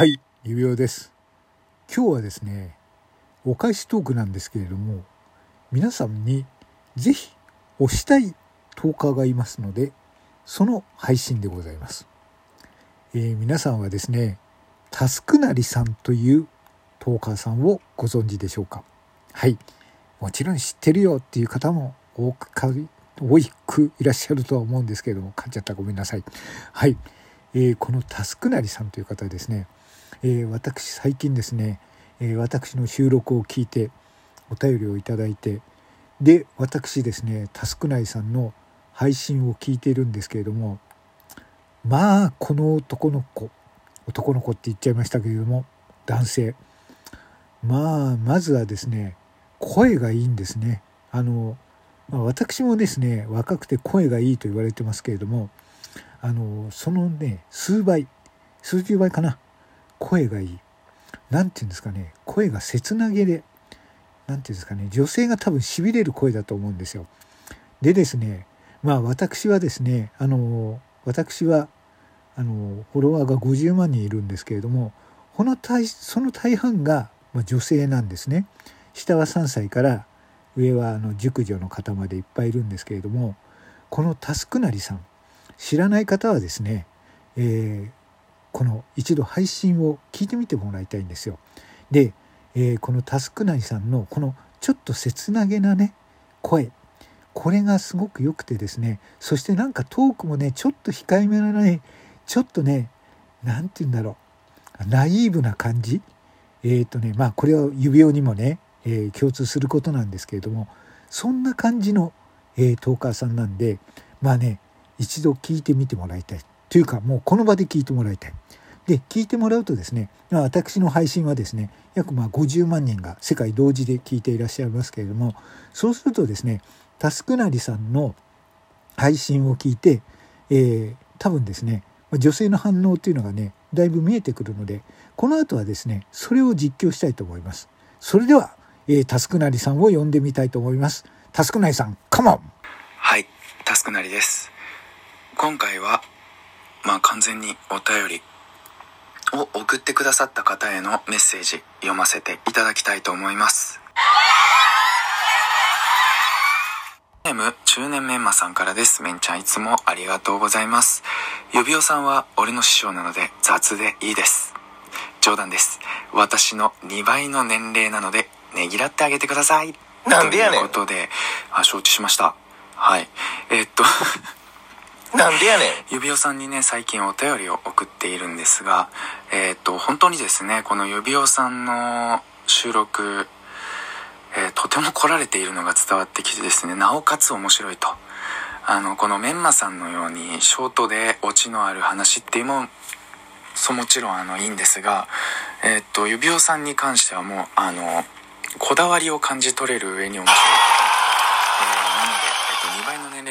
はい、指輪です。今日はですね、お返しトークなんですけれども、皆さんにぜひ推したいトーカーがいますので、その配信でございます。えー皆さんはですね、タスクなりさんというトーカーさんをご存知でしょうか？はい。もちろん知ってるよっていう方も多くか多くいらっしゃるとは思うんですけれども、噛んじゃったらごめんなさい。はい。えーこのタスクなりさんという方ですね、えー私最近ですね、えー私の収録を聞いてお便りをいただいてで私ですねタスクなりさんの配信を聞いているんですけれどもまあこの男の子男の子って言っちゃいましたけれども男性。まあまずはですね声がいいんですね。あの、まあ私もですね若くて声がいいと言われてますけれどもあのそのね数倍数十倍かな声がいい。なんていうんですかね。声が切なげで。なんていうんですかね。女性が多分しびれる声だと思うんですよ。でですねまあ私はですねあの私はあのフォロワーが50万人いるんですけれどもこの大その大半が、まあ、女性なんですね。下は3歳から上はあの熟女の方までいっぱいいるんですけれどもこのタスクなりさん知らない方はですね、えーこの一度配信を聞いてみてもらいたいんですよ。で、えーこのタスクなりさんのこのちょっと切なげなね声。これがすごく良くてですねそしてなんかトークもねちょっと控えめなねちょっとね何て言うんだろう。ナイーブな感じ。えっ、とねまあこれは指輪にもね、えー共通することなんですけれどもそんな感じの、えートーカーさんなんでまあね一度聞いてみてもらいたい。というかもうこの場で聞いてもらいたい。で聞いてもらうとですね私の配信はですね約ま50万人が世界同時で聞いていらっしゃいますけれどもそうするとですねタスクなりさんの配信を聞いて、えー多分ですね女性の反応っていうのがねだいぶ見えてくるのでこの後はですねそれを実況したいと思いますそれでは、えータスクなりさんを呼んでみたいと思いますタスクなりさんカモンはい、タスクなりです。今回は、まあ完全にお便りを送ってくださった方へのメッセージ読ませていただきたいと思います。ネーム中年メンマさんからです。メンちゃんいつもありがとうございます。指輪さんは俺の師匠なので雑でいいです。冗談です。私の2倍の年齢なので、ねぎらってあげてください。なんでやねんということで、あ、承知しました。はい。えーっと、なんでやねん。指輪さんにね、最近お便りを送っているんですが、えーっと、本当にですね、この指輪さんの収録、えーとても来られているのが伝わってきてですね、なおかつ面白いと。あの、このメンマさんのように、ショートでオチのある話っていうのも、そもちろんあのいいんですが、えーっと、指輪さんに関してはもう、あの、こだわりを感じ取れる上に面白い。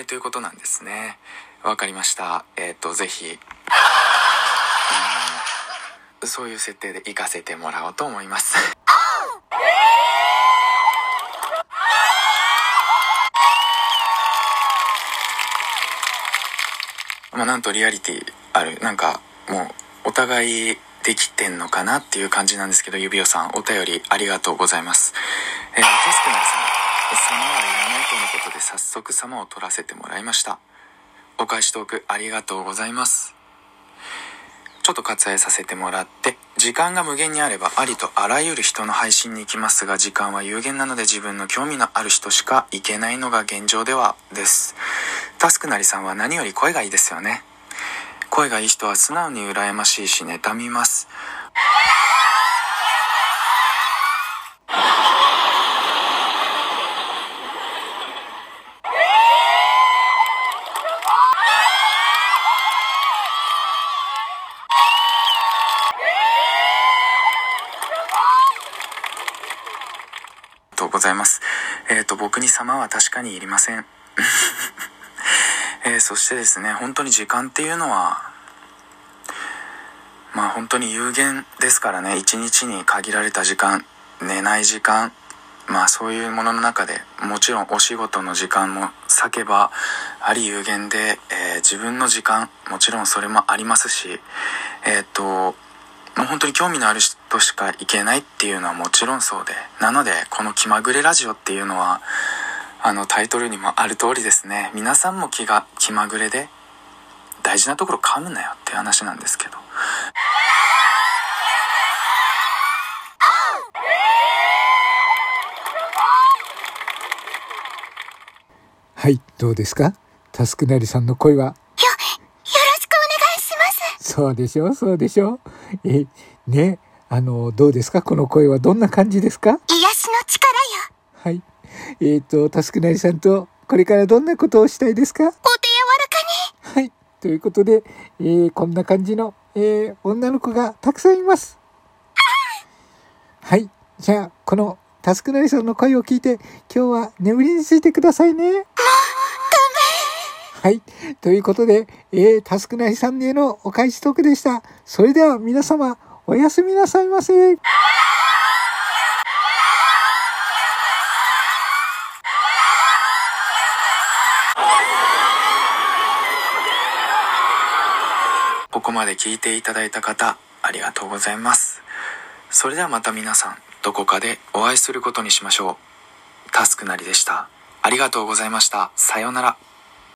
ということなんですね。わかりました。えっと、ぜひ、うんそういう設定で行かせてもらおうと思います。まあ、なんとリアリティある、なんか、もう、お互いできてんのかなっていう感じなんですけど、指輪さん、お便りありがとうございます。えー、テスクナさん、様はいらないとのことで早速様を取らせてもらいました。お返しトークありがとうございます。ちょっと割愛させてもらって、時間が無限にあればありとあらゆる人の配信に行きますが、時間は有限なので自分の興味のある人しか行けないのが現状ではです。タスクなりさんは何より声がいいですよね。声がいい人は素直に羨ましいし妬みます。うございます。えっ、と、僕に様は確かにいりません。えーそしてですね、本当に時間っていうのは、まあ本当に有限ですからね、一日に限られた時間、寝ない時間、まあそういうものの中で、もちろんお仕事の時間も避けば、あり有限で、えー自分の時間、もちろんそれもありますし、えっ、と、もう本当に興味のある人しか行けないっていうのはもちろんそうで、なので、この気まぐれラジオっていうのは、あのタイトルにもある通りですね、皆さんも気が、気まぐれで、大事なところ噛むなよっていう話なんですけど。はい、どうですか？タスクなりさんの声は？よ、よろしくお願いします。そうでしょ？う、そうでしょ？う。え、ね、あの、どうですか？この声はどんな感じですか？癒しの力よ。はい。えっ、と、タスクなりさんと、これからどんなことをしたいですか？お手柔らかに。はい。ということで、えーこんな感じの、えー女の子がたくさんいます。はい。じゃあ、このタスクなりさんの声を聞いて、今日は眠りについてくださいね。はい。ということで、えータスクなりさんへのお返しトークでした。それでは皆様、おやすみなさいませ。ここまで聞いていただいた方、ありがとうございます。それではまた皆さん、どこかでお会いすることにしましょう。タスクなりでした。ありがとうございました。さようなら。